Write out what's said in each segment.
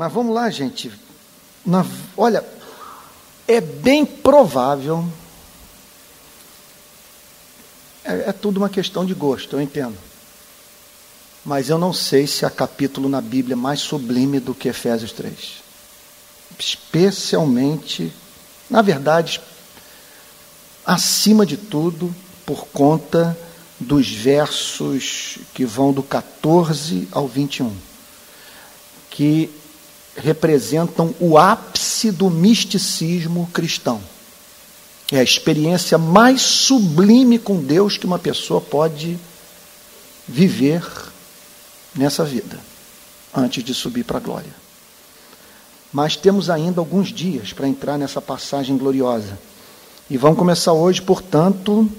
Mas vamos lá, gente. Na, olha, é bem provável. É, é tudo uma questão de gosto, eu entendo. Mas eu não sei se há capítulo na Bíblia mais sublime do que Efésios 3. Especialmente, na verdade, acima de tudo, por conta dos versos que vão do 14 ao 21, que representam o ápice do misticismo cristão. É a experiência mais sublime com Deus que uma pessoa pode viver nessa vida, antes de subir para a glória. Mas temos ainda alguns dias para entrar nessa passagem gloriosa. E vamos começar hoje, portanto,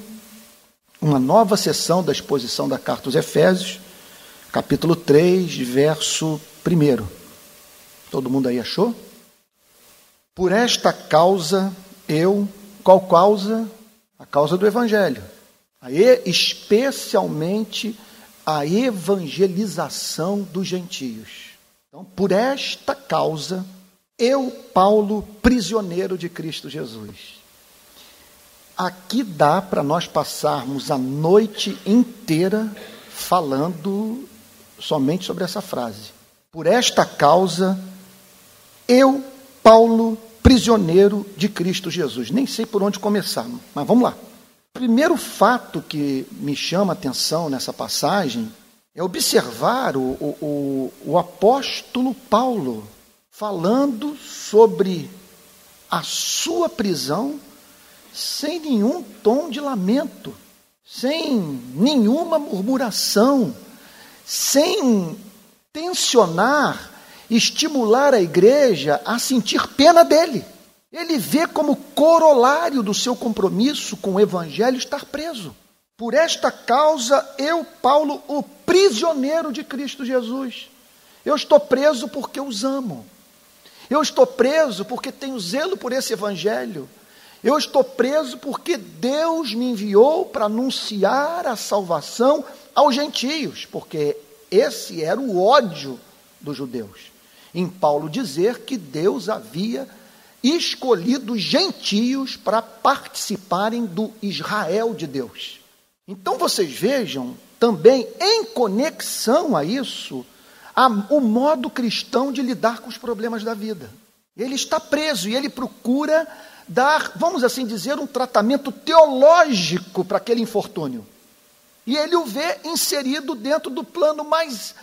uma nova sessão da exposição da carta aos Efésios, capítulo 3, verso 1. Todo mundo aí achou? Por esta causa eu, qual causa? A causa do evangelho. Aí, especialmente a evangelização dos gentios. Então, por esta causa, eu, Paulo, prisioneiro de Cristo Jesus. Aqui dá para nós passarmos a noite inteira falando somente sobre essa frase. Por esta causa, eu, Paulo, prisioneiro de Cristo Jesus. Nem sei por onde começar, mas vamos lá. O primeiro fato que me chama a atenção nessa passagem é observar o, o, o, apóstolo Paulo falando sobre a sua prisão sem nenhum tom de lamento, sem nenhuma murmuração, sem tensionar, estimular a igreja a sentir pena dele. Ele vê como corolário do seu compromisso com o evangelho estar preso. Por esta causa, eu, Paulo, o prisioneiro de Cristo Jesus. Eu estou preso porque os amo. Eu estou preso porque tenho zelo por esse evangelho. Eu estou preso porque Deus me enviou para anunciar a salvação aos gentios, porque esse era o ódio dos judeus. Em Paulo dizer que Deus havia escolhido gentios para participarem do Israel de Deus. Então vocês vejam também em conexão a isso a, o modo cristão de lidar com os problemas da vida. Ele está preso e ele procura dar, vamos assim dizer, um tratamento teológico para aquele infortúnio. E ele o vê inserido dentro do plano mais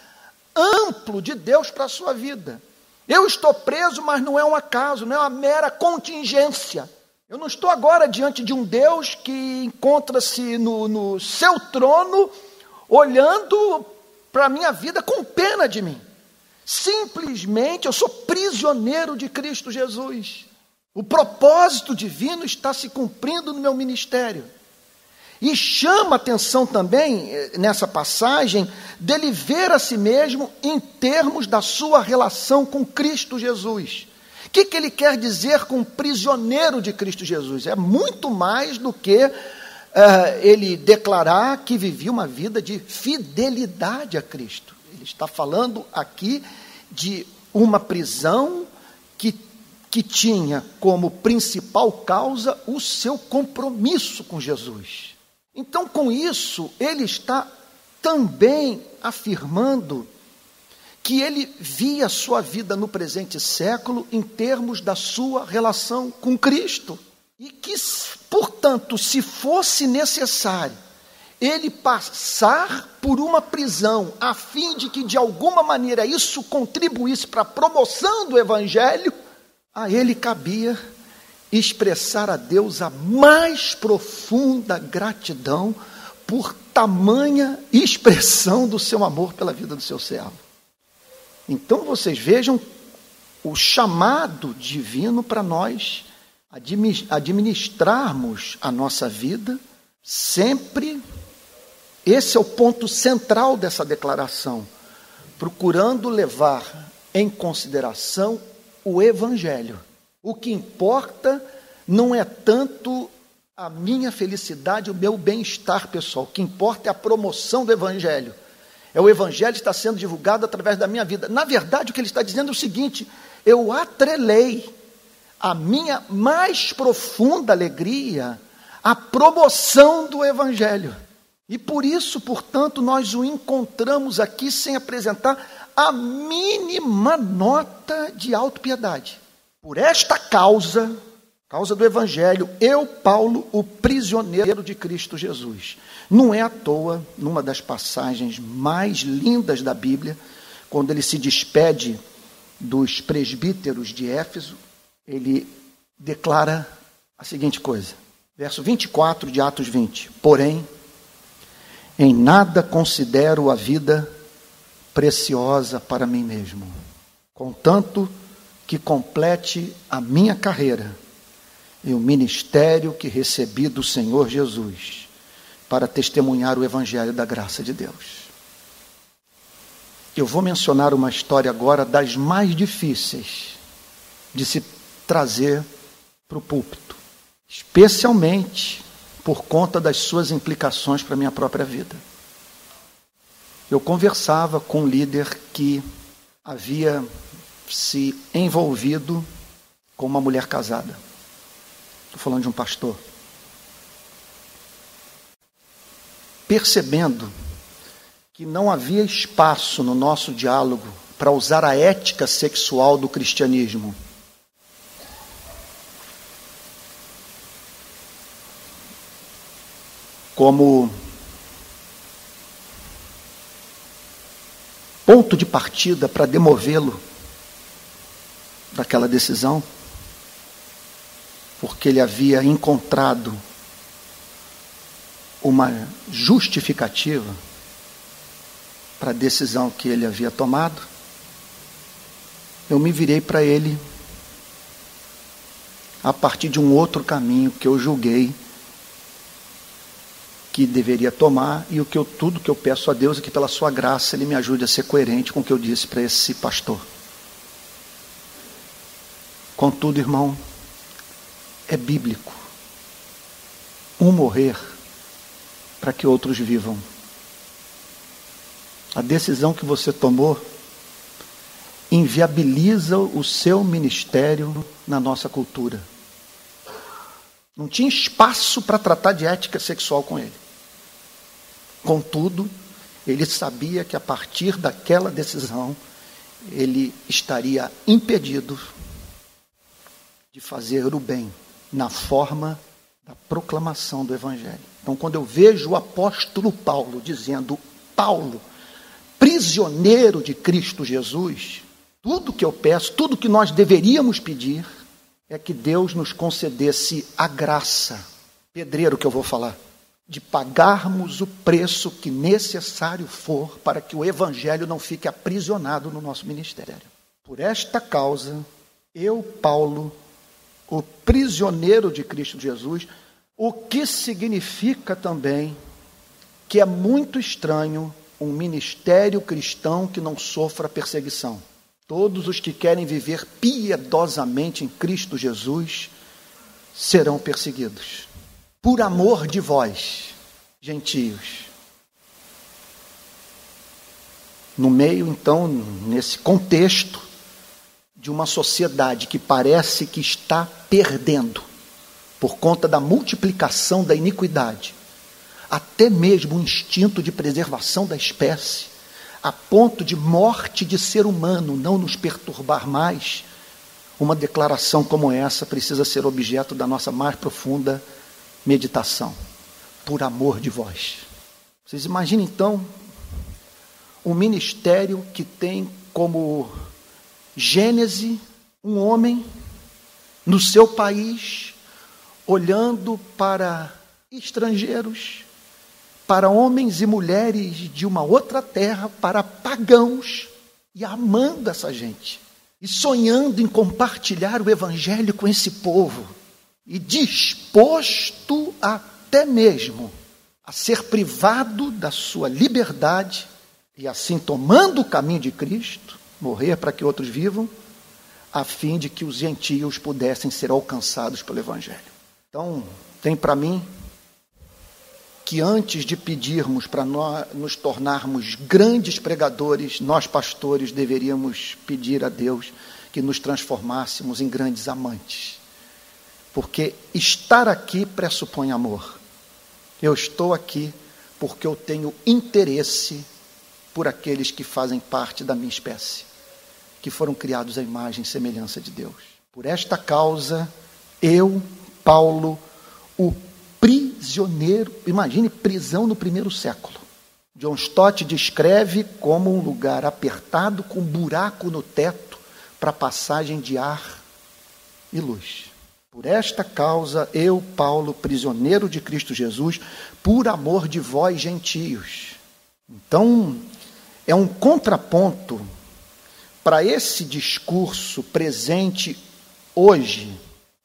amplo de Deus para a sua vida. Eu estou preso, mas não é um acaso, não é uma mera contingência. Eu não estou agora diante de um Deus que encontra-se no, no seu trono, olhando para a minha vida com pena de mim. Simplesmente eu sou prisioneiro de Cristo Jesus. O propósito divino está se cumprindo no meu ministério. E chama atenção também, eh, nessa passagem, dele ver a si mesmo em termos da sua relação com Cristo Jesus. O que, que ele quer dizer com prisioneiro de Cristo Jesus? É muito mais do que uh, ele declarar que vivia uma vida de fidelidade a Cristo. Ele está falando aqui de uma prisão que que tinha como principal causa o seu compromisso com Jesus. Então, com isso, ele está também afirmando que ele via sua vida no presente século em termos da sua relação com Cristo. E que, portanto, se fosse necessário ele passar por uma prisão, a fim de que de alguma maneira isso contribuísse para a promoção do Evangelho, a ele cabia expressar a Deus a mais profunda gratidão por tamanha expressão do seu amor pela vida do seu servo. Então vocês vejam o chamado divino para nós administrarmos a nossa vida sempre. Esse é o ponto central dessa declaração, procurando levar em consideração o Evangelho. O que importa não é tanto a minha felicidade, o meu bem-estar pessoal. O que importa é a promoção do Evangelho. É o Evangelho que está sendo divulgado através da minha vida. Na verdade, o que ele está dizendo é o seguinte: eu atrelei a minha mais profunda alegria à promoção do Evangelho. E por isso, portanto, nós o encontramos aqui sem apresentar a mínima nota de autopiedade. Por esta causa, causa do Evangelho, eu, Paulo, o prisioneiro de Cristo Jesus. Não é à toa, numa das passagens mais lindas da Bíblia, quando ele se despede dos presbíteros de Éfeso, ele declara a seguinte coisa. Verso 24 de Atos 20. Porém, em nada considero a vida preciosa para mim mesmo, contanto que complete a minha carreira e o ministério que recebi do Senhor Jesus para testemunhar o evangelho da graça de Deus. Eu vou mencionar uma história agora das mais difíceis de se trazer para o púlpito, especialmente por conta das suas implicações para a minha própria vida. Eu conversava com um líder que havia se envolvido com uma mulher casada. Estou falando de um pastor. Percebendo que não havia espaço no nosso diálogo para usar a ética sexual do cristianismo como ponto de partida para demovê-lo daquela decisão, porque ele havia encontrado uma justificativa para a decisão que ele havia tomado, eu me virei para ele a partir de um outro caminho que eu julguei que deveria tomar e o que eu tudo que eu peço a Deus é que pela sua graça ele me ajude a ser coerente com o que eu disse para esse pastor. Contudo, irmão, é bíblico um morrer para que outros vivam. A decisão que você tomou inviabiliza o seu ministério na nossa cultura. Não tinha espaço para tratar de ética sexual com ele. Contudo, ele sabia que a partir daquela decisão, ele estaria impedido de fazer o bem na forma da proclamação do Evangelho. Então, quando eu vejo o apóstolo Paulo dizendo, Paulo, prisioneiro de Cristo Jesus, tudo que eu peço, tudo que nós deveríamos pedir, é que Deus nos concedesse a graça, pedreiro que eu vou falar, de pagarmos o preço que necessário for para que o Evangelho não fique aprisionado no nosso ministério. Por esta causa, eu, Paulo, o prisioneiro de Cristo Jesus, o que significa também que é muito estranho um ministério cristão que não sofra perseguição. Todos os que querem viver piedosamente em Cristo Jesus serão perseguidos por amor de vós, gentios. No meio, então, nesse contexto de uma sociedade que parece que está perdendo, por conta da multiplicação da iniquidade, até mesmo o instinto de preservação da espécie, a ponto de morte de ser humano não nos perturbar mais, uma declaração como essa precisa ser objeto da nossa mais profunda meditação, por amor de vós. Vocês imaginem então um ministério que tem como gênese um homem no seu país, olhando para estrangeiros, para homens e mulheres de uma outra terra, para pagãos, e amando essa gente, e sonhando em compartilhar o evangelho com esse povo e disposto até mesmo a ser privado da sua liberdade e assim tomando o caminho de Cristo, morrer para que outros vivam, a fim de que os gentios pudessem ser alcançados pelo Evangelho. Então, tem para mim que antes de pedirmos para nós nos tornarmos grandes pregadores, nós pastores deveríamos pedir a Deus que nos transformássemos em grandes amantes. Porque estar aqui pressupõe amor. Eu estou aqui porque eu tenho interesse por aqueles que fazem parte da minha espécie, que foram criados à imagem e semelhança de Deus. Por esta causa, eu, Paulo, o prisioneiro, imagine prisão no primeiro século. John Stott descreve como um lugar apertado com buraco no teto para passagem de ar e luz. Por esta causa, eu, Paulo, prisioneiro de Cristo Jesus, por amor de vós, gentios. Então, é um contraponto para esse discurso presente hoje,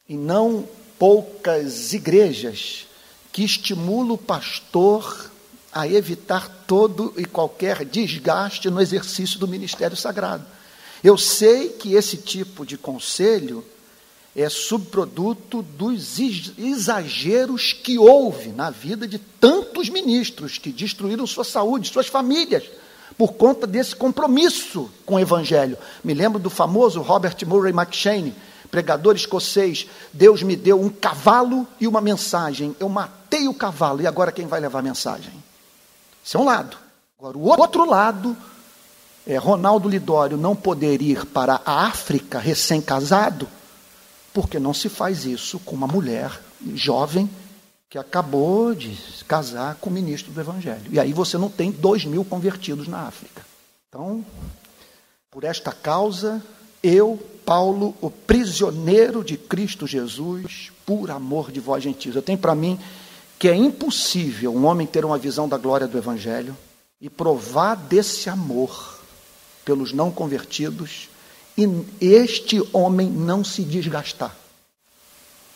e não poucas igrejas que estimulam o pastor a evitar todo e qualquer desgaste no exercício do ministério sagrado. Eu sei que esse tipo de conselho é subproduto dos exageros que houve na vida de tantos ministros que destruíram sua saúde, suas famílias, por conta desse compromisso com o Evangelho. Me lembro do famoso Robert Murray McShane, pregador escocês. Deus me deu um cavalo e uma mensagem. Eu matei o cavalo e agora quem vai levar a mensagem? Esse é um lado. Agora, o outro lado é Ronaldo Lidório não poder ir para a África recém-casado porque não se faz isso com uma mulher jovem que acabou de casar com o ministro do Evangelho. E aí você não tem dois mil convertidos na África. Então, por esta causa, eu, Paulo, o prisioneiro de Cristo Jesus, por amor de vós gentios. Eu tenho para mim que é impossível um homem ter uma visão da glória do Evangelho e provar desse amor pelos não convertidos e este homem não se desgastar.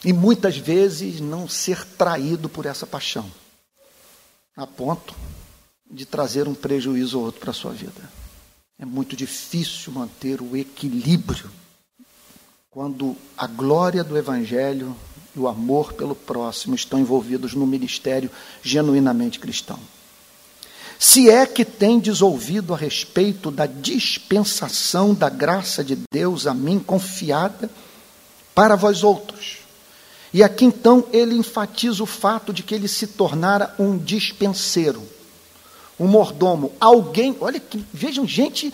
E muitas vezes não ser traído por essa paixão, a ponto de trazer um prejuízo ou outro para a sua vida. É muito difícil manter o equilíbrio quando a glória do Evangelho e o amor pelo próximo estão envolvidos no ministério genuinamente cristão. Se é que tendes ouvido a respeito da dispensação da graça de Deus a mim confiada para vós outros. E aqui então ele enfatiza o fato de que ele se tornara um dispenseiro, um mordomo, alguém, olha que, vejam, gente,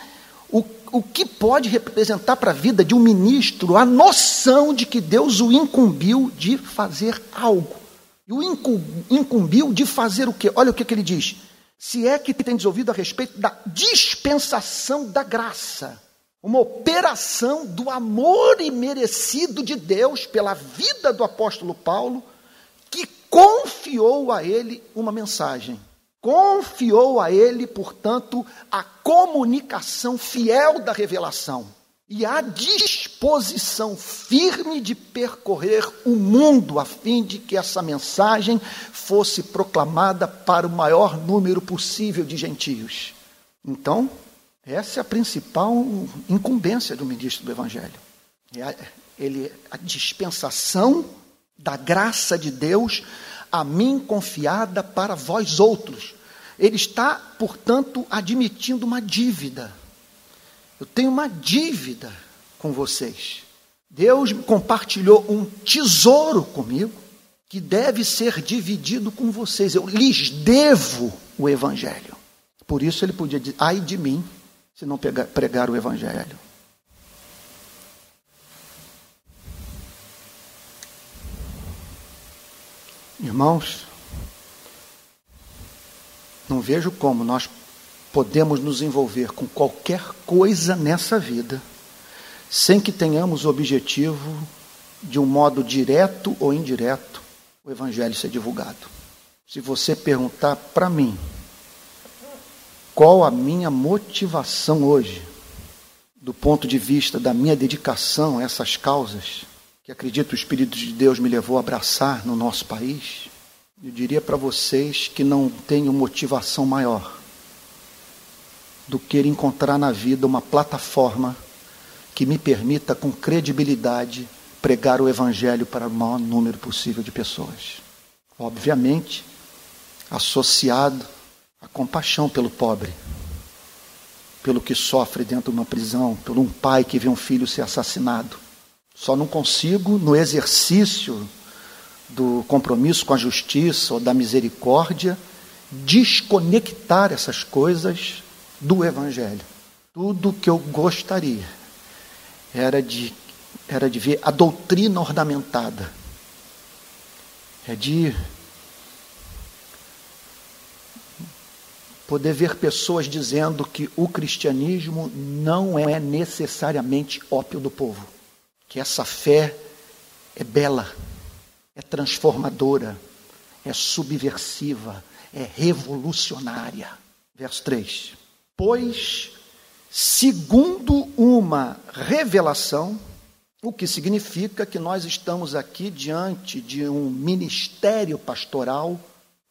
o, o que pode representar para a vida de um ministro a noção de que Deus o incumbiu de fazer algo. E o incumbiu de fazer o quê? Olha o que, que ele diz se é que tendes ouvido a respeito da dispensação da graça, uma operação do amor imerecido de Deus pela vida do apóstolo Paulo, que confiou a ele uma mensagem. Confiou a ele, portanto, a comunicação fiel da revelação e a disposição firme de percorrer o mundo a fim de que essa mensagem fosse proclamada para o maior número possível de gentios. Então, essa é a principal incumbência do ministro do Evangelho. É ele, a dispensação da graça de Deus a mim confiada para vós outros. Ele está, portanto, admitindo uma dívida eu tenho uma dívida com vocês. Deus compartilhou um tesouro comigo que deve ser dividido com vocês. Eu lhes devo o Evangelho. Por isso ele podia dizer: ai de mim, se não pegar, pregar o Evangelho. Irmãos, não vejo como nós podemos nos envolver com qualquer coisa nessa vida, sem que tenhamos o objetivo, de um modo direto ou indireto, o Evangelho ser divulgado. Se você perguntar para mim, qual a minha motivação hoje, do ponto de vista da minha dedicação a essas causas, que acredito o Espírito de Deus me levou a abraçar no nosso país, eu diria para vocês que não tenho motivação maior do que encontrar na vida uma plataforma que me permita, com credibilidade, pregar o Evangelho para o maior número possível de pessoas. Obviamente, associado à compaixão pelo pobre, pelo que sofre dentro de uma prisão, por um pai que vê um filho ser assassinado. Só não consigo, no exercício do compromisso com a justiça ou da misericórdia, desconectar essas coisas do Evangelho. Tudo que eu gostaria era de, era de ver a doutrina ornamentada, é de poder ver pessoas dizendo que o cristianismo não é necessariamente ópio do povo, que essa fé é bela, é transformadora, é subversiva, é revolucionária. Verso 3: Pois, segundo uma revelação, o que significa que nós estamos aqui diante de um ministério pastoral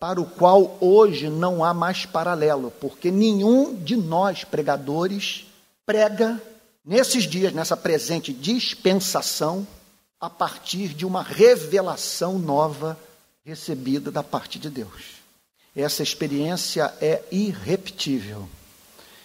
para o qual hoje não há mais paralelo, porque nenhum de nós pregadores prega nesses dias, nessa presente dispensação, a partir de uma revelação nova recebida da parte de Deus. Essa experiência é irrepetível.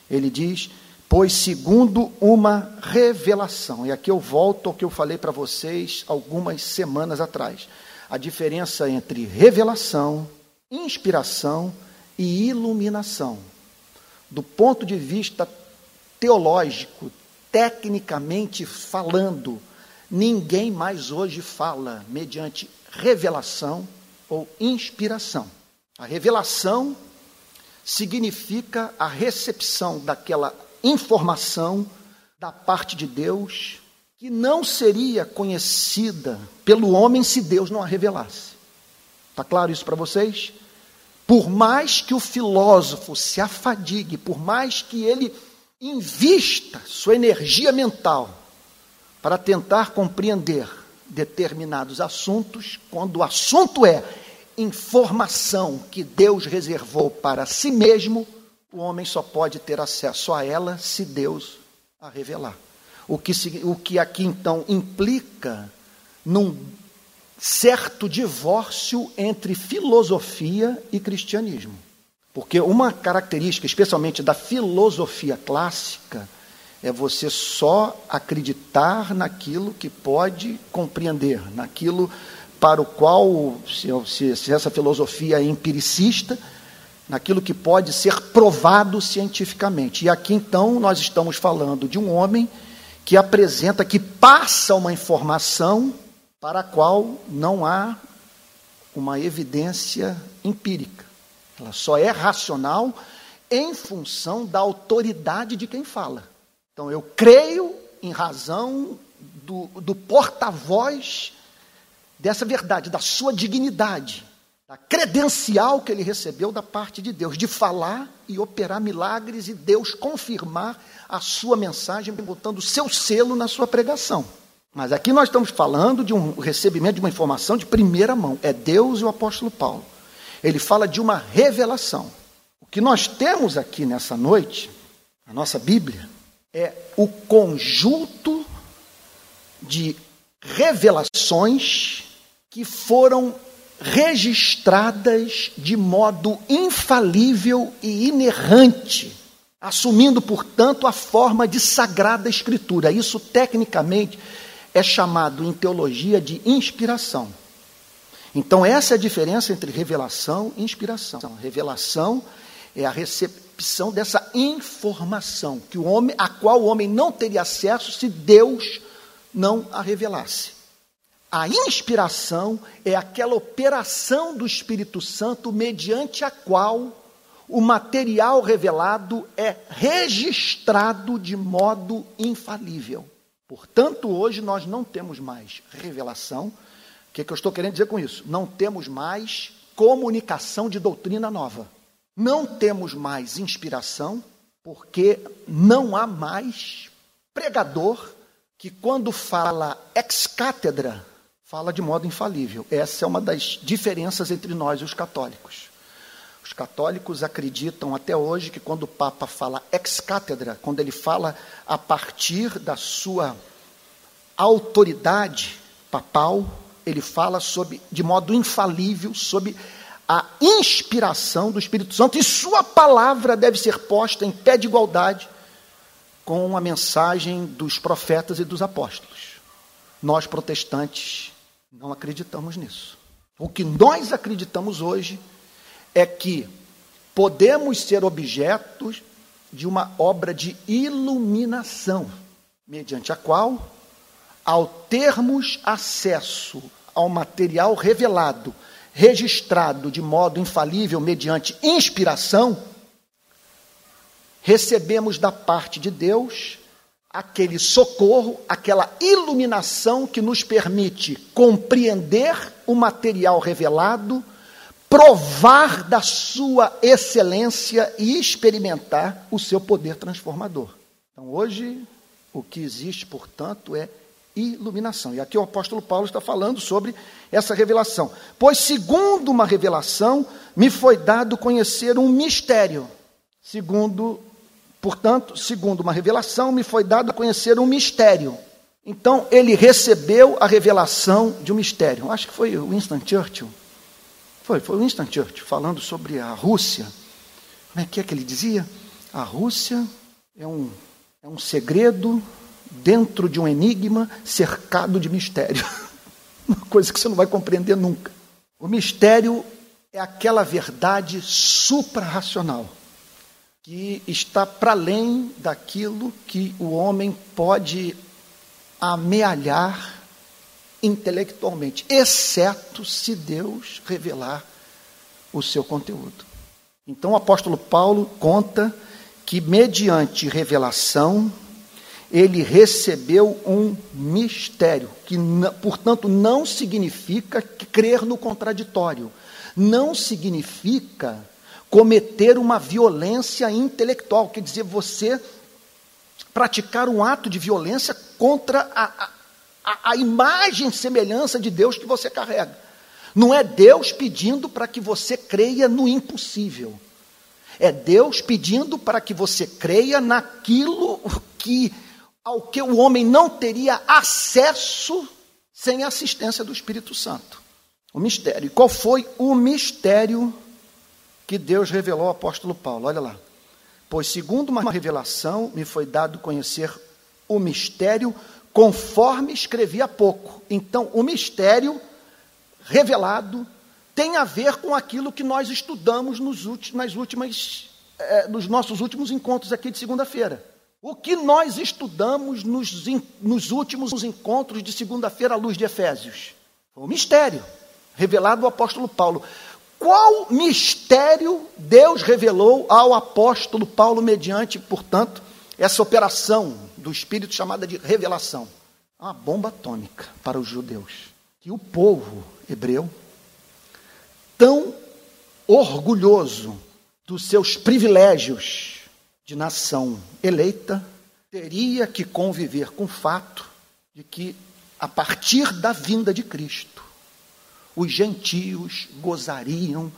Ele diz: pois segundo uma revelação. E aqui eu volto ao que eu falei para vocês algumas semanas atrás. A diferença entre revelação, inspiração e iluminação. Do ponto de vista teológico, tecnicamente falando, ninguém mais hoje fala mediante revelação ou inspiração. A revelação significa a recepção daquela informação da parte de Deus que não seria conhecida pelo homem se Deus não a revelasse. Está claro isso para vocês? Por mais que o filósofo se afadigue, por mais que ele invista sua energia mental para tentar compreender determinados assuntos, quando o assunto é informação que Deus reservou para si mesmo, o homem só pode ter acesso a ela se Deus a revelar. O que, o que aqui então implica num certo divórcio entre filosofia e cristianismo. Porque uma característica, especialmente da filosofia clássica, é você só acreditar naquilo que pode compreender, naquilo para o qual, se, se essa filosofia é empiricista, naquilo que pode ser provado cientificamente. E aqui então nós estamos falando de um homem que apresenta, que passa uma informação para a qual não há uma evidência empírica. Ela só é racional em função da autoridade de quem fala. Então eu creio em razão do, do porta-voz dessa verdade, da sua dignidade, da credencial que ele recebeu da parte de Deus, de falar e operar milagres e Deus confirmar a sua mensagem, botando o seu selo na sua pregação. Mas aqui nós estamos falando de um recebimento de uma informação de primeira mão. É Deus e o apóstolo Paulo. Ele fala de uma revelação. O que nós temos aqui nessa noite, na nossa Bíblia, é o conjunto de revelações que foram registradas de modo infalível e inerrante, assumindo, portanto, a forma de sagrada escritura. Isso, tecnicamente, é chamado em teologia de inspiração. Então, essa é a diferença entre revelação e inspiração. Revelação é a recepção dessa informação que o homem, a qual o homem não teria acesso se Deus não a revelasse. A inspiração é aquela operação do Espírito Santo mediante a qual o material revelado é registrado de modo infalível. Portanto, hoje nós não temos mais revelação. O que, é que eu estou querendo dizer com isso? Não temos mais comunicação de doutrina nova. Não temos mais inspiração, porque não há mais pregador que, quando fala ex cátedra, fala de modo infalível. Essa é uma das diferenças entre nós e os católicos. Os católicos acreditam até hoje que quando o Papa fala ex cátedra, quando ele fala a partir da sua autoridade papal, ele fala sobre, de modo infalível sobre a inspiração do Espírito Santo e sua palavra deve ser posta em pé de igualdade com a mensagem dos profetas e dos apóstolos. Nós protestantes não acreditamos nisso. O que nós acreditamos hoje é que podemos ser objetos de uma obra de iluminação, mediante a qual, ao termos acesso ao material revelado, registrado de modo infalível mediante inspiração, recebemos da parte de Deus aquele socorro, aquela iluminação que nos permite compreender o material revelado, provar da sua excelência e experimentar o seu poder transformador. Então, hoje, o que existe, portanto, é iluminação. E aqui o apóstolo Paulo está falando sobre essa revelação. Pois, segundo uma revelação, me foi dado conhecer um mistério. Segundo, portanto, segundo uma revelação, me foi dado conhecer um mistério. Então, ele recebeu a revelação de um mistério. Acho que foi Winston Churchill. Foi, foi Winston Churchill falando sobre a Rússia. Como é que é que ele dizia? A Rússia é um, é um segredo dentro de um enigma cercado de mistério. Uma coisa que você não vai compreender nunca. O mistério é aquela verdade suprarracional que está para além daquilo que o homem pode amealhar intelectualmente, exceto se Deus revelar o seu conteúdo. Então o apóstolo Paulo conta que, mediante revelação, ele recebeu um mistério, que, portanto, não significa crer no contraditório, não significa cometer uma violência intelectual, quer dizer, você praticar um ato de violência contra a, a imagem e semelhança de Deus que você carrega. Não é Deus pedindo para que você creia no impossível. É Deus pedindo para que você creia naquilo que ao que o homem não teria acesso sem a assistência do Espírito Santo. O mistério. E qual foi o mistério que Deus revelou ao apóstolo Paulo? Olha lá. Pois, segundo uma revelação, me foi dado conhecer o mistério conforme escrevi há pouco. Então, o mistério revelado tem a ver com aquilo que nós estudamos nos, últimos, nas últimas, eh, nos nossos últimos encontros aqui de segunda-feira. O que nós estudamos nos, nos últimos encontros de segunda-feira à luz de Efésios? O mistério revelado ao apóstolo Paulo. Qual mistério Deus revelou ao apóstolo Paulo mediante, portanto, essa operação do Espírito chamada de revelação? Uma bomba atômica para os judeus. Que o povo hebreu, tão orgulhoso dos seus privilégios, de nação eleita teria que conviver com o fato de que, a partir da vinda de Cristo, os gentios gozariam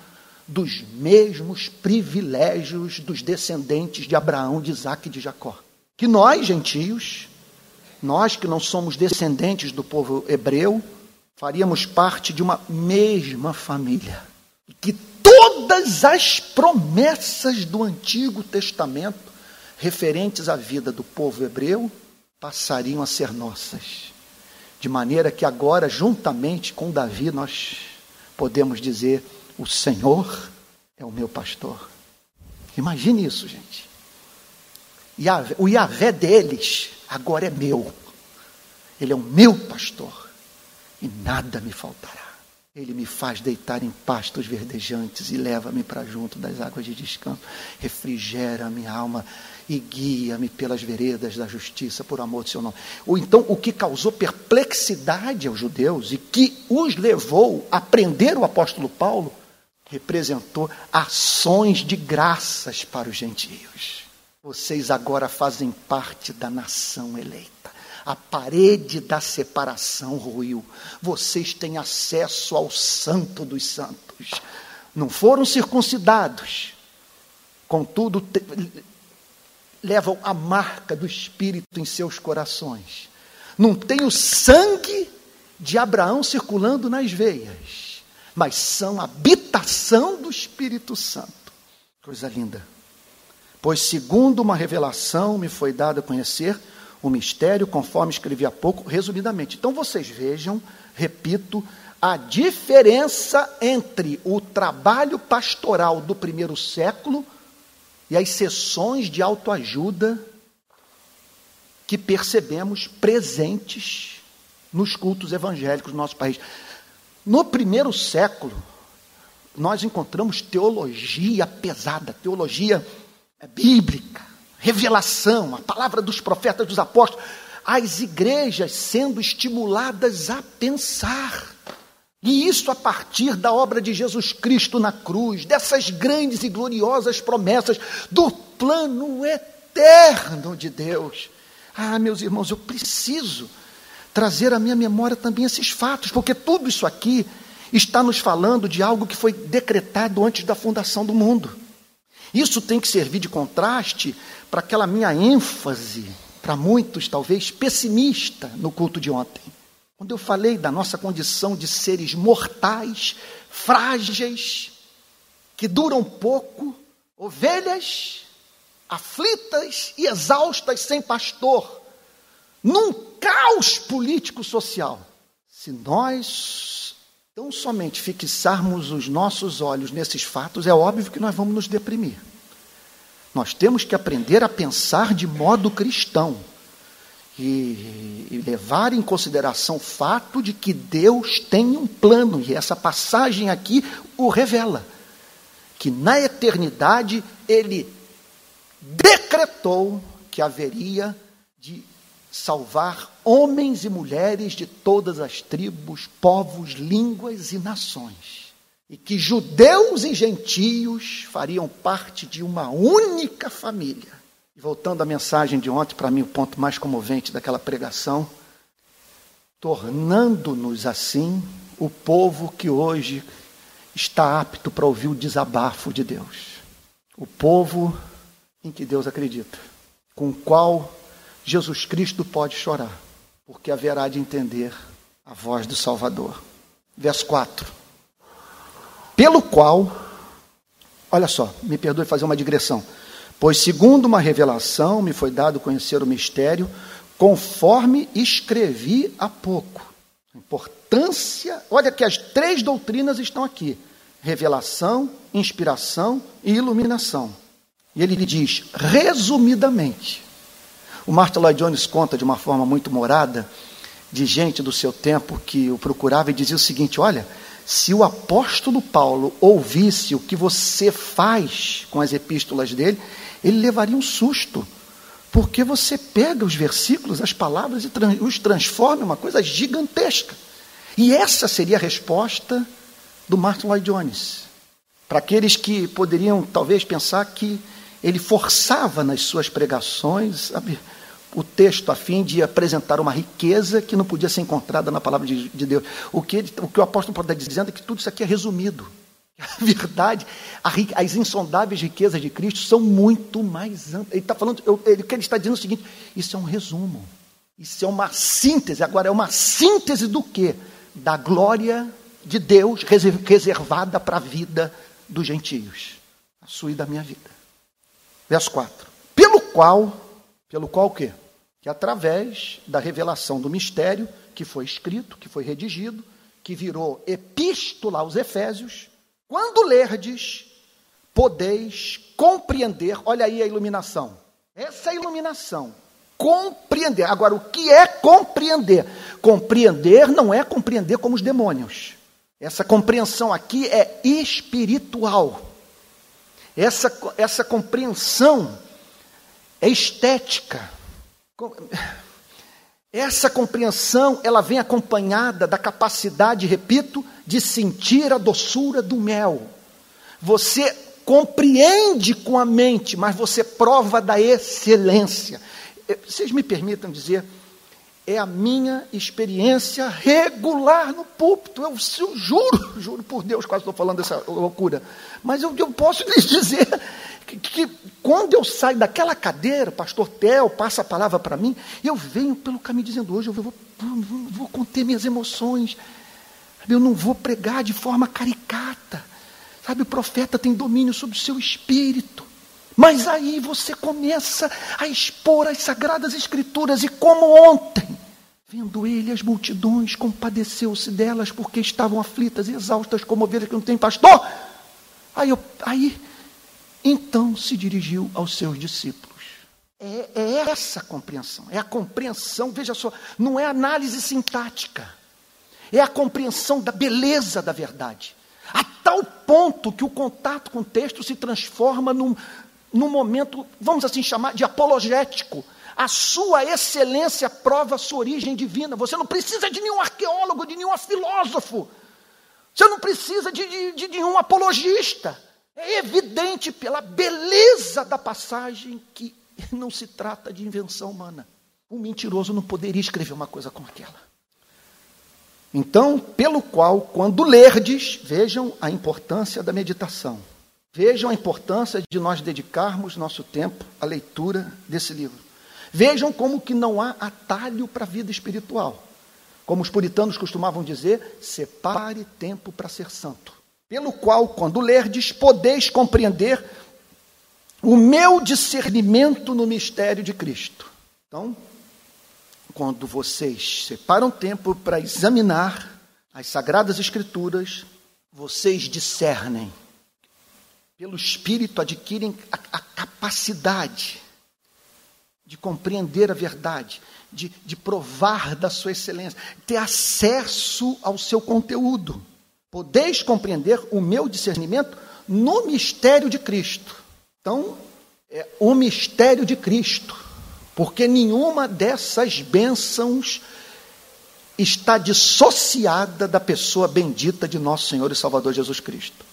dos mesmos privilégios dos descendentes de Abraão, de Isaac e de Jacó. Que nós, gentios, nós que não somos descendentes do povo hebreu, faríamos parte de uma mesma família. Que todas as promessas do Antigo Testamento referentes à vida do povo hebreu passariam a ser nossas. De maneira que agora, juntamente com Davi, nós podemos dizer: O Senhor é o meu pastor. Imagine isso, gente. O Yahvé deles agora é meu. Ele é o meu pastor e nada me faltará. Ele me faz deitar em pastos verdejantes e leva-me para junto das águas de descanso. Refrigera a minha alma e guia-me pelas veredas da justiça por amor do seu nome. Ou então, o que causou perplexidade aos judeus e que os levou a prender o apóstolo Paulo, representou ações de graças para os gentios. Vocês agora fazem parte da nação eleita a parede da separação ruiu. Vocês têm acesso ao Santo dos Santos. Não foram circuncidados, contudo, levam a marca do Espírito em seus corações. Não tem o sangue de Abraão circulando nas veias, mas são habitação do Espírito Santo. Coisa linda. Pois, segundo uma revelação, me foi dado a conhecer o mistério, conforme escrevi há pouco, resumidamente. Então, vocês vejam, repito, a diferença entre o trabalho pastoral do primeiro século e as sessões de autoajuda que percebemos presentes nos cultos evangélicos do nosso país. No primeiro século, nós encontramos teologia pesada, teologia bíblica, revelação, a palavra dos profetas, dos apóstolos, as igrejas sendo estimuladas a pensar. E isso a partir da obra de Jesus Cristo na cruz, dessas grandes e gloriosas promessas do plano eterno de Deus. Ah, meus irmãos, eu preciso trazer à minha memória também esses fatos, porque tudo isso aqui está nos falando de algo que foi decretado antes da fundação do mundo. Isso tem que servir de contraste para aquela minha ênfase, para muitos talvez pessimista no culto de ontem. Quando eu falei da nossa condição de seres mortais, frágeis, que duram pouco, ovelhas aflitas e exaustas sem pastor, num caos político-social. Se nós tão somente fixarmos os nossos olhos nesses fatos, é óbvio que nós vamos nos deprimir. Nós temos que aprender a pensar de modo cristão e, e levar em consideração o fato de que Deus tem um plano, e essa passagem aqui o revela. Que na eternidade Ele decretou que haveria de salvar homens e mulheres de todas as tribos, povos, línguas e nações. E que judeus e gentios fariam parte de uma única família. E voltando à mensagem de ontem, para mim o ponto mais comovente daquela pregação, tornando-nos assim o povo que hoje está apto para ouvir o desabafo de Deus. O povo em que Deus acredita, com o qual Jesus Cristo pode chorar, porque haverá de entender a voz do Salvador. Verso 4. Pelo qual, olha só, me perdoe fazer uma digressão. Pois, segundo uma revelação, me foi dado conhecer o mistério, conforme escrevi há pouco. Importância, olha que as três doutrinas estão aqui: revelação, inspiração e iluminação. E ele diz, resumidamente, o Martin Lloyd Jones conta de uma forma muito morada de gente do seu tempo que o procurava e dizia o seguinte: olha, se o apóstolo Paulo ouvisse o que você faz com as epístolas dele, ele levaria um susto, porque você pega os versículos, as palavras e os transforma em uma coisa gigantesca. E essa seria a resposta do Martin Lloyd Jones. Para aqueles que poderiam talvez pensar que ele forçava nas suas pregações o texto a fim de apresentar uma riqueza que não podia ser encontrada na palavra de, de Deus. O que, o que o apóstolo Paulo está dizendo é que tudo isso aqui é resumido. A verdade, a, as insondáveis riquezas de Cristo são muito mais amplas. Ele está falando, eu, ele, ele está dizendo é o seguinte: isso é um resumo, isso é uma síntese. Agora, é uma síntese do que? Da glória de Deus reservada para a vida dos gentios, a sua e da minha vida. Verso 4. Pelo qual, pelo qual o quê? Que através da revelação do mistério que foi escrito, que foi redigido, que virou epístola aos Efésios, quando lerdes, podeis compreender, olha aí a iluminação. Essa é iluminação. Compreender. Agora, o que é compreender? Compreender não é compreender como os demônios. Essa compreensão aqui é espiritual. Essa, essa compreensão é estética. Essa compreensão, ela vem acompanhada da capacidade, repito, de sentir a doçura do mel. Você compreende com a mente, mas você prova da excelência. Eh, vocês me permitam dizer, é a minha experiência regular no púlpito. Eu, eu juro, juro por Deus, quase estou falando dessa loucura. Mas eu, eu posso lhes dizer que, que, quando eu saio daquela cadeira, o pastor Theo passa a palavra para mim, eu venho pelo caminho dizendo, hoje eu vou, vou, vou conter minhas emoções. Eu não vou pregar de forma caricata. Sabe, o profeta tem domínio sobre o seu espírito. Mas aí você começa a expor as sagradas escrituras, e como ontem, vendo ele, as multidões compadeceu-se delas porque estavam aflitas e exaustas como ovelhas que não tem pastor. Aí, eu, aí, então se dirigiu aos seus discípulos. É, é essa a compreensão, é a compreensão, veja só, não é análise sintática, é a compreensão da beleza da verdade. A tal ponto que o contato com o texto se transforma num, num momento, vamos assim chamar, de apologético. A sua excelência prova a sua origem divina. Você não precisa de nenhum arqueólogo, de nenhum filósofo. Você não precisa de, de, de nenhum apologista. É evidente pela beleza da passagem que não se trata de invenção humana. Um mentiroso não poderia escrever uma coisa como aquela. Então, pelo qual, quando lerdes, vejam a importância da meditação. Vejam a importância de nós dedicarmos nosso tempo à leitura desse livro. Vejam como que não há atalho para a vida espiritual. Como os puritanos costumavam dizer, separe tempo para ser santo. Pelo qual, quando lerdes, podeis compreender o meu discernimento no mistério de Cristo. Então, quando vocês separam tempo para examinar as sagradas escrituras, vocês discernem pelo Espírito, adquirem a, a capacidade de compreender a verdade, de, de provar da sua excelência, ter acesso ao seu conteúdo. Podeis compreender o meu discernimento no mistério de Cristo. Então, é o mistério de Cristo, porque nenhuma dessas bênçãos está dissociada da pessoa bendita de nosso Senhor e Salvador Jesus Cristo.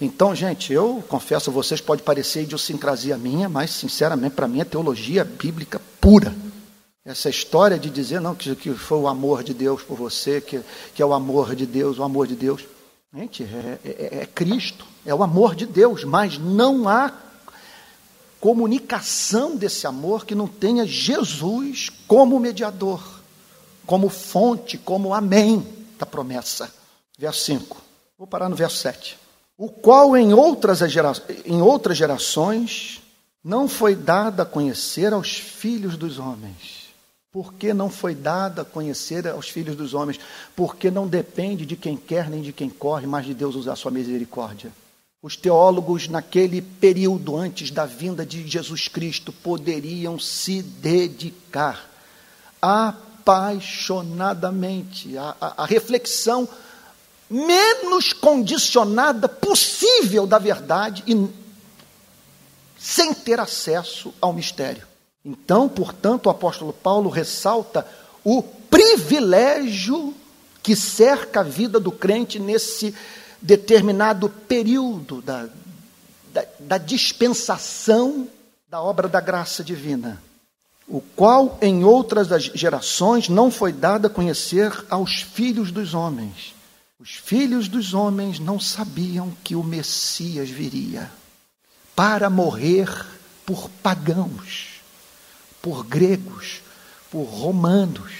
Então, gente, eu confesso a vocês, pode parecer idiosincrasia minha, mas, sinceramente, para mim é teologia bíblica pura. Essa história de dizer, não, que, que foi o amor de Deus por você, que, que é o amor de Deus, o amor de Deus. Gente, é, é, é Cristo, é o amor de Deus, mas não há comunicação desse amor que não tenha Jesus como mediador, como fonte, como amém da promessa. Verso 5. Vou parar no verso 7 o qual em outras, em outras gerações não foi dado a conhecer aos filhos dos homens. Por que não foi dado a conhecer aos filhos dos homens? Porque não depende de quem quer nem de quem corre, mas de Deus usar sua misericórdia. Os teólogos, naquele período antes da vinda de Jesus Cristo, poderiam se dedicar apaixonadamente à reflexão menos condicionada possível da verdade e sem ter acesso ao mistério. Então, portanto, o apóstolo Paulo ressalta o privilégio que cerca a vida do crente nesse determinado período da, da, da dispensação da obra da graça divina, o qual em outras gerações não foi dado a conhecer aos filhos dos homens os filhos dos homens não sabiam que o Messias viria para morrer por pagãos, por gregos, por romanos,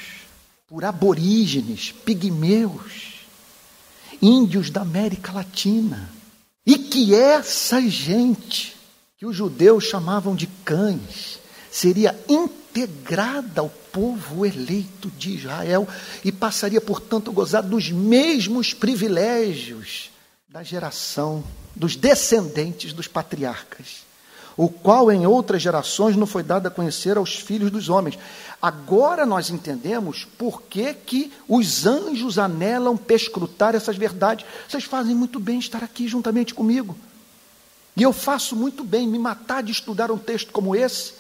por aborígenes, pigmeus, índios da América Latina. E que essa gente, que os judeus chamavam de cães, seria integrada ao povo eleito de Israel e passaria, portanto, a gozar dos mesmos privilégios da geração dos descendentes dos patriarcas, o qual em outras gerações não foi dado a conhecer aos filhos dos homens. Agora nós entendemos por que, que os anjos anelam perscrutar essas verdades. Vocês fazem muito bem estar aqui juntamente comigo. E eu faço muito bem me matar de estudar um texto como esse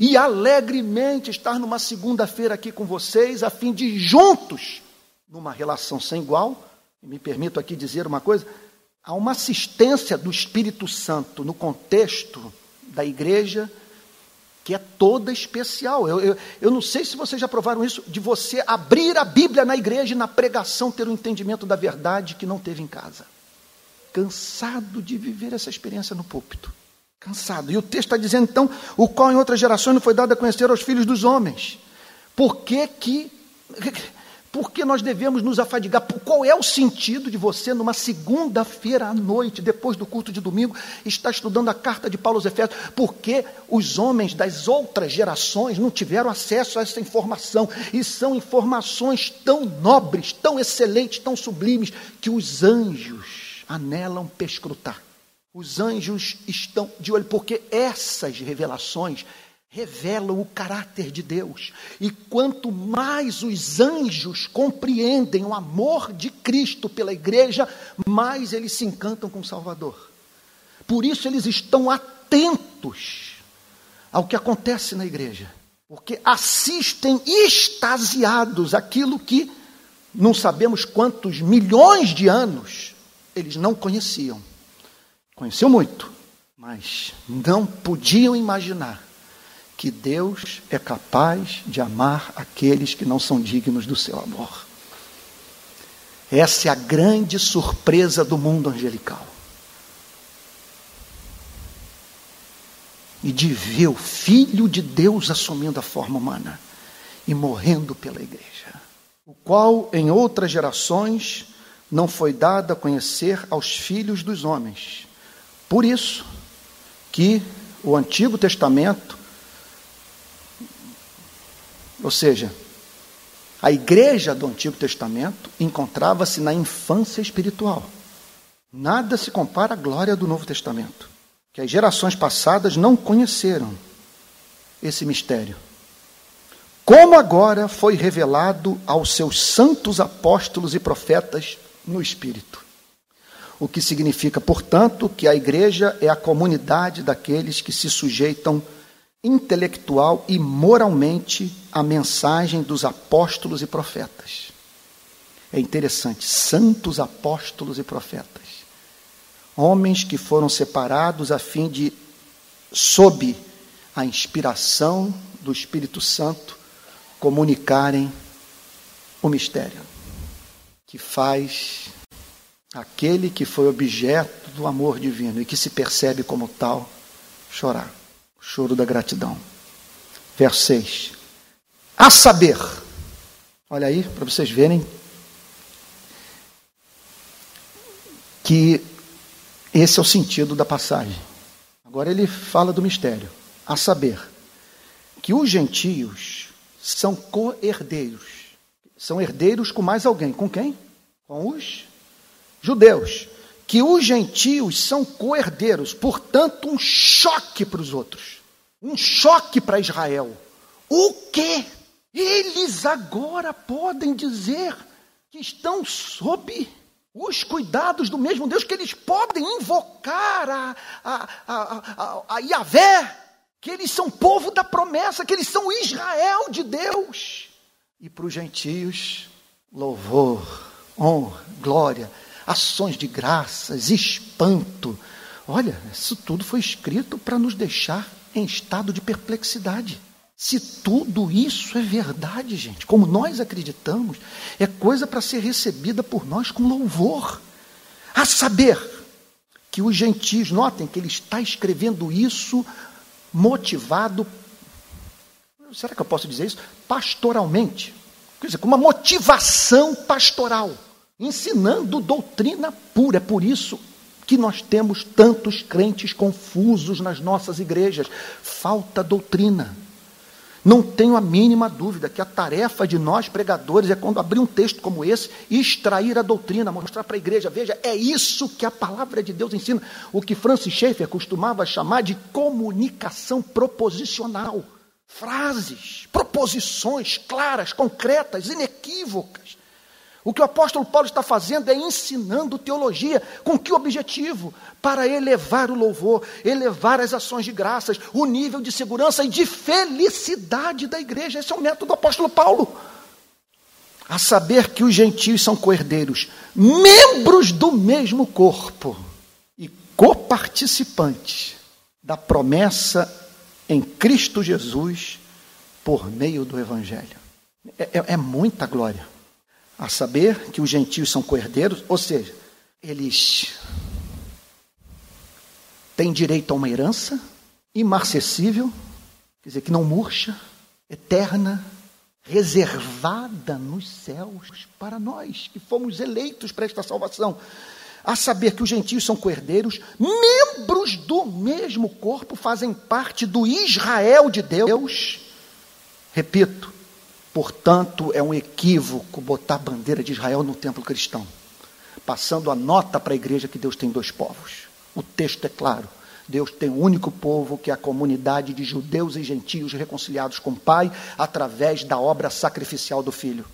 e alegremente estar numa segunda-feira aqui com vocês, a fim de juntos, numa relação sem igual, me permito aqui dizer uma coisa, há uma assistência do Espírito Santo no contexto da igreja que é toda especial. Eu, eu, eu não sei se vocês já provaram isso, de você abrir a Bíblia na igreja e na pregação ter o um entendimento da verdade que não teve em casa. Cansado de viver essa experiência no púlpito. Cansado. E o texto está dizendo, então, o qual em outras gerações não foi dado a conhecer aos filhos dos homens. Por que que. Por que nós devemos nos afadigar? Qual é o sentido de você, numa segunda-feira à noite, depois do culto de domingo, estar estudando a carta de Paulo aos Efésios? Porque os homens das outras gerações não tiveram acesso a essa informação. E são informações tão nobres, tão excelentes, tão sublimes, que os anjos anelam pescrutar. Os anjos estão de olho, porque essas revelações revelam o caráter de Deus. E quanto mais os anjos compreendem o amor de Cristo pela igreja, mais eles se encantam com o Salvador. Por isso eles estão atentos ao que acontece na igreja, porque assistem extasiados aquilo que não sabemos quantos milhões de anos eles não conheciam. Conheciam muito, mas não podiam imaginar que Deus é capaz de amar aqueles que não são dignos do seu amor. Essa é a grande surpresa do mundo angelical. E de ver o Filho de Deus assumindo a forma humana e morrendo pela igreja, o qual em outras gerações não foi dado a conhecer aos filhos dos homens. Por isso que o Antigo Testamento ou seja, a igreja do Antigo Testamento encontrava-se na infância espiritual. Nada se compara à glória do Novo Testamento, que as gerações passadas não conheceram esse mistério. Como agora foi revelado aos seus santos apóstolos e profetas no Espírito. O que significa, portanto, que a igreja é a comunidade daqueles que se sujeitam intelectual e moralmente a mensagem dos apóstolos e profetas. É interessante, santos apóstolos e profetas. Homens que foram separados a fim de, sob a inspiração do Espírito Santo, comunicarem o mistério que faz aquele que foi objeto do amor divino e que se percebe como tal chorar. O choro da gratidão. Verso 6. A saber, olha aí, para vocês verem que esse é o sentido da passagem. Agora ele fala do mistério. A saber, que os gentios são co-herdeiros. São herdeiros com mais alguém. Com quem? Com os judeus que os gentios são coerdeiros, portanto, um choque para os outros, um choque para Israel. O que? Eles agora podem dizer que estão sob os cuidados do mesmo Deus, que eles podem invocar a, a, a, a, a Yahvé, que eles são povo da promessa, que eles são Israel de Deus. E para os gentios, louvor, honra, glória ações de graças, espanto. Olha, isso tudo foi escrito para nos deixar em estado de perplexidade. Se tudo isso é verdade, gente, como nós acreditamos, é coisa para ser recebida por nós com louvor. A saber, que os gentios, notem que ele está escrevendo isso motivado, será que eu posso dizer isso? Pastoralmente. Quer dizer, com uma motivação pastoral ensinando doutrina pura. É por isso que nós temos tantos crentes confusos nas nossas igrejas. Falta doutrina. Não tenho a mínima dúvida que a tarefa de nós pregadores é quando abrir um texto como esse, extrair a doutrina, mostrar para a igreja, veja, é isso que a palavra de Deus ensina, o que Francis Schaeffer costumava chamar de comunicação proposicional. Frases, proposições claras, concretas, inequívocas. O que o apóstolo Paulo está fazendo é ensinando teologia. Com que objetivo? Para elevar o louvor, elevar as ações de graças, o nível de segurança e de felicidade da igreja. Esse é o método do apóstolo Paulo. A saber que os gentios são coerdeiros, membros do mesmo corpo e coparticipantes da promessa em Cristo Jesus por meio do Evangelho. É, é, é muita glória a saber que os gentios são coerdeiros, ou seja, eles têm direito a uma herança imarcessível, quer dizer, que não murcha, eterna, reservada nos céus para nós, que fomos eleitos para esta salvação. A saber que os gentios são coerdeiros, membros do mesmo corpo, fazem parte do Israel de Deus. Repito, portanto, é um equívoco botar a bandeira de Israel no templo cristão, passando a nota para a igreja que Deus tem dois povos. O texto é claro. Deus tem um único povo, que é a comunidade de judeus e gentios reconciliados com o Pai através da obra sacrificial do Filho.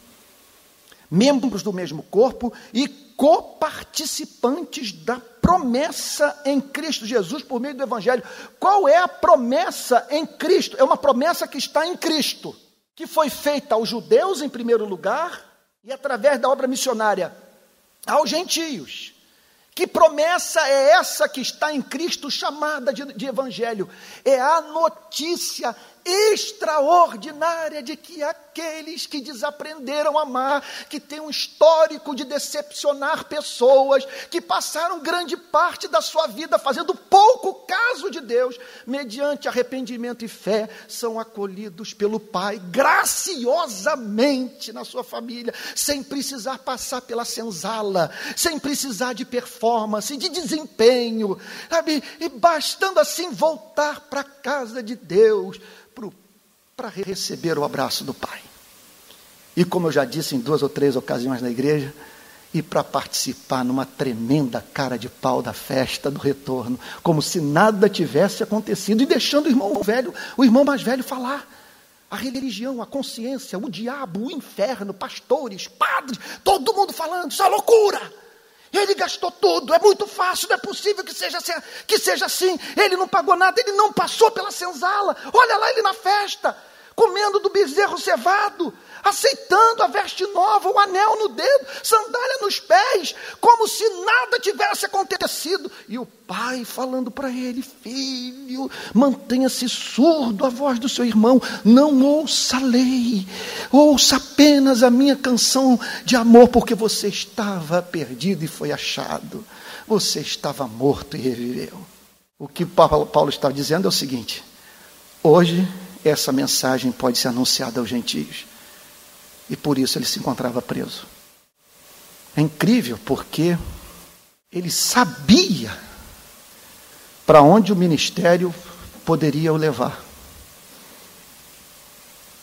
Membros do mesmo corpo e coparticipantes da promessa em Cristo Jesus por meio do Evangelho. Qual é a promessa em Cristo? É uma promessa que está em Cristo, que foi feita aos judeus em primeiro lugar e através da obra missionária aos gentios. Que promessa é essa que está em Cristo, chamada de, de, Evangelho? É a notícia extraordinária de que aqueles que desaprenderam a amar, que têm um histórico de decepcionar pessoas, que passaram grande parte da sua vida fazendo pouco caso de Deus, mediante arrependimento e fé, são acolhidos pelo Pai graciosamente na sua família, sem precisar passar pela senzala, sem precisar de performance, de desempenho, sabe? E bastando assim voltar para a casa de Deus para receber o abraço do Pai. E como eu já disse em duas ou três ocasiões na igreja, e para participar numa tremenda cara de pau da festa do retorno, como se nada tivesse acontecido, e deixando o irmão velho, o irmão mais velho falar. A religião, a consciência, o diabo, o inferno, pastores, padres, todo mundo falando, isso é loucura. Ele gastou tudo, é muito fácil, não é possível que seja, assim, que seja assim. Ele não pagou nada, ele não passou pela senzala. Olha lá ele na festa, comendo do bezerro cevado aceitando a veste nova, o anel no dedo, sandália nos pés, como se nada tivesse acontecido. E o pai falando para ele: Filho, mantenha-se surdo à voz do seu irmão, não ouça a lei, ouça apenas a minha canção de amor, porque você estava perdido e foi achado, você estava morto e reviveu. O que Paulo está dizendo é o seguinte: hoje essa mensagem pode ser anunciada aos gentios e por isso ele se encontrava preso. É incrível porque ele sabia para onde o ministério poderia o levar.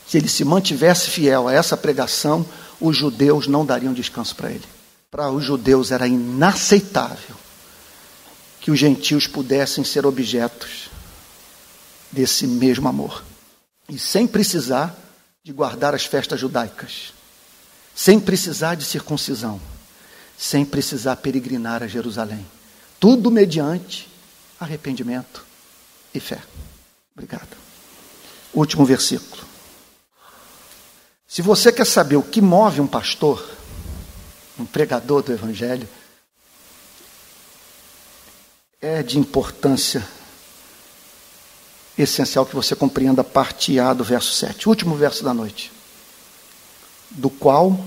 Se ele se mantivesse fiel a essa pregação, os judeus não dariam descanso para ele. Para os judeus era inaceitável que os gentios pudessem ser objetos desse mesmo amor. E sem precisar de guardar as festas judaicas, sem precisar de circuncisão, sem precisar peregrinar a Jerusalém. Tudo mediante arrependimento e fé. Obrigado. Último versículo. Se você quer saber o que move um pastor, um pregador do Evangelho, é de importância essencial que você compreenda a parte A do verso 7, último verso da noite. Do qual,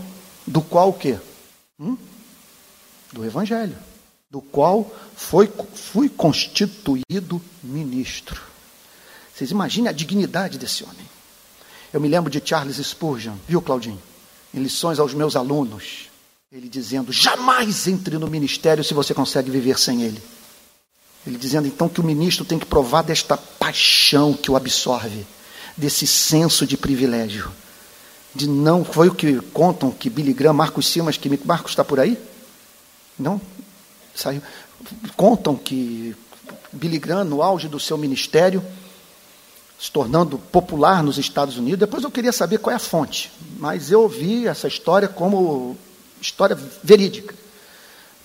do qual o quê? Hum? Do Evangelho. Do qual foi, fui constituído ministro. Vocês imaginem a dignidade desse homem. Eu me lembro de Charles Spurgeon, viu, Claudinho? Em lições aos meus alunos, ele dizendo: jamais entre no ministério se você consegue viver sem ele. Ele dizendo então que o ministro tem que provar desta paixão que o absorve, desse senso de privilégio. De não, foi o que contam que Billy Graham, Marcos Simas, que Marcos está por aí? Não? Saiu. Contam que Billy Graham, no auge do seu ministério, se tornando popular nos Estados Unidos. Depois eu queria saber qual é a fonte, mas eu ouvi essa história como história verídica.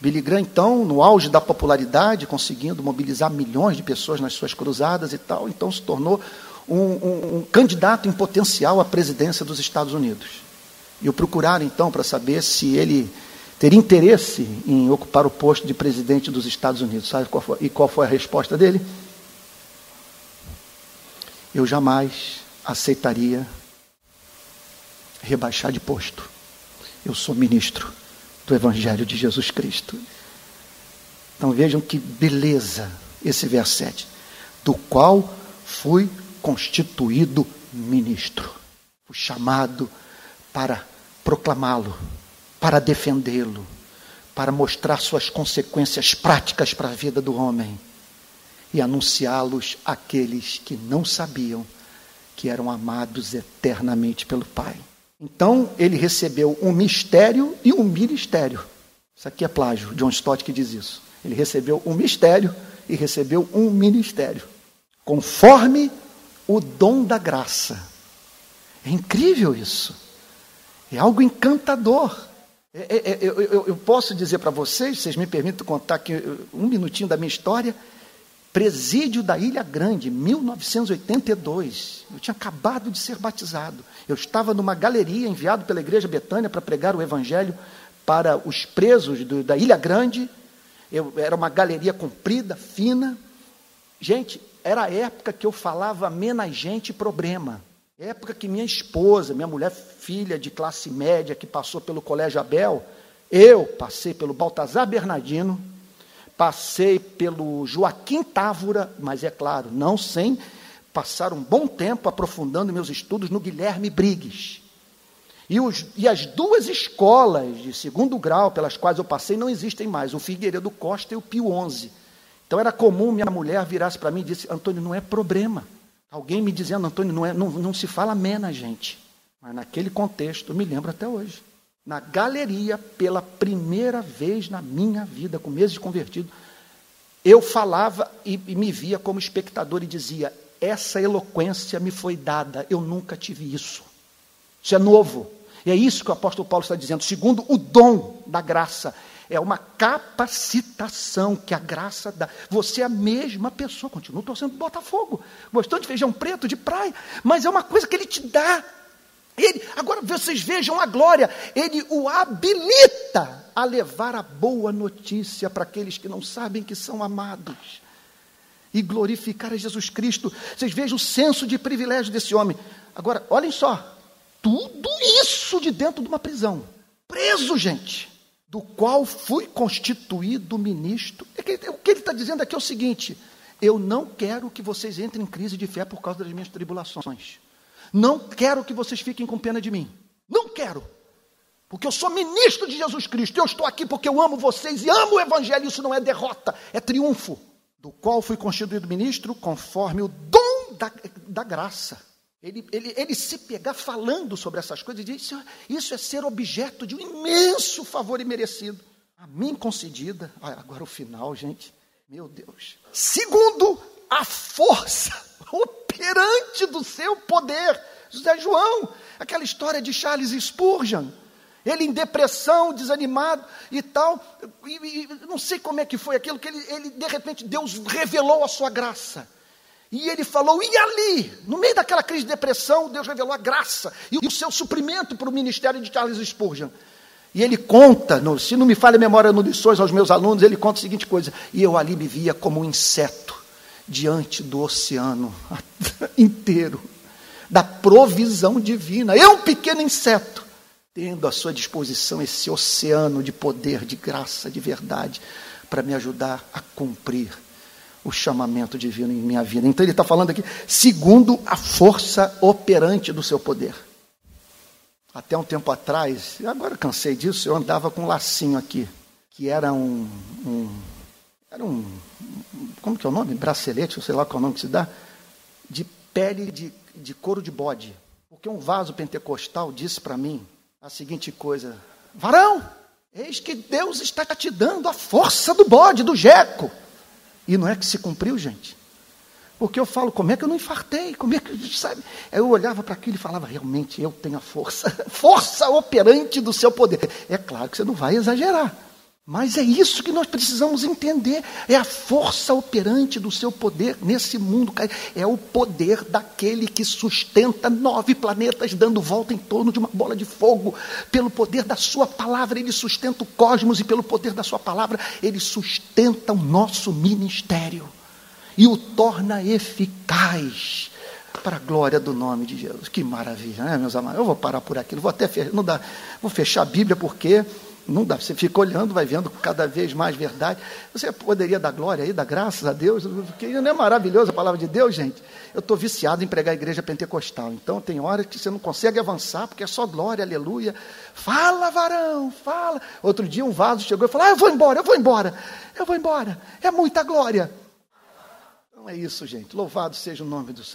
Billy Graham, então, no auge da popularidade, conseguindo mobilizar milhões de pessoas nas suas cruzadas e tal, então se tornou um, um, um candidato em potencial à presidência dos Estados Unidos. E o procuraram, então, para saber se ele teria interesse em ocupar o posto de presidente dos Estados Unidos. Sabe qual foi, e qual foi a resposta dele? Eu jamais aceitaria rebaixar de posto. Eu sou ministro do Evangelho de Jesus Cristo. Então vejam que beleza esse verso 7. Do qual fui constituído ministro. o chamado para proclamá-lo, para defendê-lo, para mostrar suas consequências práticas para a vida do homem e anunciá-los àqueles que não sabiam que eram amados eternamente pelo Pai. Então, ele recebeu um mistério e um ministério. Isso aqui é plágio, John Stott que diz isso. Ele recebeu um mistério e recebeu um ministério, conforme o dom da graça. É incrível isso. É algo encantador. É, é, é, eu, eu, eu, posso dizer para vocês, vocês me permitem contar aqui um minutinho da minha história. Presídio da Ilha Grande, 1982. Eu tinha acabado de ser batizado. Eu estava numa galeria enviado pela Igreja Betânia para pregar o Evangelho para os presos do, da Ilha Grande. Eu, era uma galeria comprida, fina. Gente, era a época que eu falava menos gente problema. Época que minha esposa, minha mulher filha de classe média, que passou pelo Colégio Abel, eu passei pelo Baltazar Bernardino, passei pelo Joaquim Távora, mas é claro, não sem passar um bom tempo aprofundando meus estudos no Guilherme Briggs. E, os, e, as duas escolas de segundo grau pelas quais eu passei não existem mais, o Figueiredo Costa e o Pio XI. Então era comum minha mulher virasse para mim e disse, Antônio, não é problema. Alguém me dizendo, Antônio, não, é, não, não se fala mena, gente. Mas naquele contexto, eu me lembro até hoje. Na galeria, pela primeira vez na minha vida, com meses de convertido, eu falava e, e me via como espectador e dizia: essa eloquência me foi dada, eu nunca tive isso. Isso é novo. E é isso que o apóstolo Paulo está dizendo, segundo o dom da graça é uma capacitação que a graça dá. Você é a mesma pessoa, continua torcendo Botafogo, gostando de feijão preto, de praia, mas é uma coisa que ele te dá. Ele, agora vocês vejam a glória, ele o habilita a levar a boa notícia para aqueles que não sabem que são amados e glorificar a Jesus Cristo. Vocês vejam o senso de privilégio desse homem. Agora, olhem só, tudo isso de dentro de uma prisão. Preso, gente do qual fui constituído ministro. É o que ele está dizendo aqui é o seguinte: eu não quero que vocês entrem em crise de fé por causa das minhas tribulações. Não quero que vocês fiquem com pena de mim. Não quero. Porque eu sou ministro de Jesus Cristo. Eu estou aqui porque eu amo vocês e amo o Evangelho. Isso não é derrota, é triunfo. Do qual fui constituído ministro conforme o dom da, da graça ele, ele, ele se pegar falando sobre essas coisas e diz: isso, é ser objeto de um imenso favor imerecido. A mim concedida. Agora o final, gente. Meu Deus. Segundo, a força operante do seu poder. José João, aquela história de Charles Spurgeon. Ele em depressão, desanimado e tal. E, e, não sei como é que foi aquilo que ele, ele, de repente, Deus revelou a sua graça. E ele falou, e ali, no meio daquela crise de depressão, Deus revelou a graça e o seu suprimento para o ministério de Charles Spurgeon. E ele conta, no, se não me falha a memória no lições aos meus alunos, ele conta a seguinte coisa: e eu ali me via como um inseto diante do oceano inteiro, da provisão divina. Eu, um pequeno inseto, tendo à sua disposição esse oceano de poder, de graça, de verdade, para me ajudar a cumprir o chamamento divino em minha vida. Então ele está falando aqui, segundo a força operante do seu poder. Até um tempo atrás, agora cansei disso, eu andava com um lacinho aqui, que era um, um era um, como que é o nome? Bracelete, sei lá qual é o nome que se dá, de pele de, de couro de bode. Porque um vaso pentecostal disse para mim a seguinte coisa: varão, eis que Deus está te dando a força do bode, do jeco. E não é que se cumpriu, gente. Porque eu falo, como é que eu não infartei? Como é que, sabe? Eu olhava para aquilo e falava, realmente eu tenho a força, força operante do seu poder. É claro que você não vai exagerar. Mas é isso que nós precisamos entender. É a força operante do seu poder nesse mundo. É o poder daquele que sustenta nove planetas dando volta em torno de uma bola de fogo. Pelo poder da sua palavra, ele sustenta o cosmos, e pelo poder da sua palavra, ele sustenta o nosso ministério e o torna eficaz para a glória do nome de Jesus. Que maravilha, né, meus amados? Eu vou parar por aqui, vou até não dá, vou fechar a Bíblia porque Não dá, você fica olhando, vai vendo cada vez mais verdade. Você poderia dar glória aí, dar graças a Deus, porque não é maravilhosa a palavra de Deus, gente? Eu estou viciado em pregar a igreja pentecostal, então tem horas que você não consegue avançar, porque é só glória, aleluia. Fala, varão, fala. Outro dia um vaso chegou e falou: Ah, eu vou embora, eu vou embora, eu vou embora, é muita glória. Não é isso, gente. Louvado seja o nome do Senhor.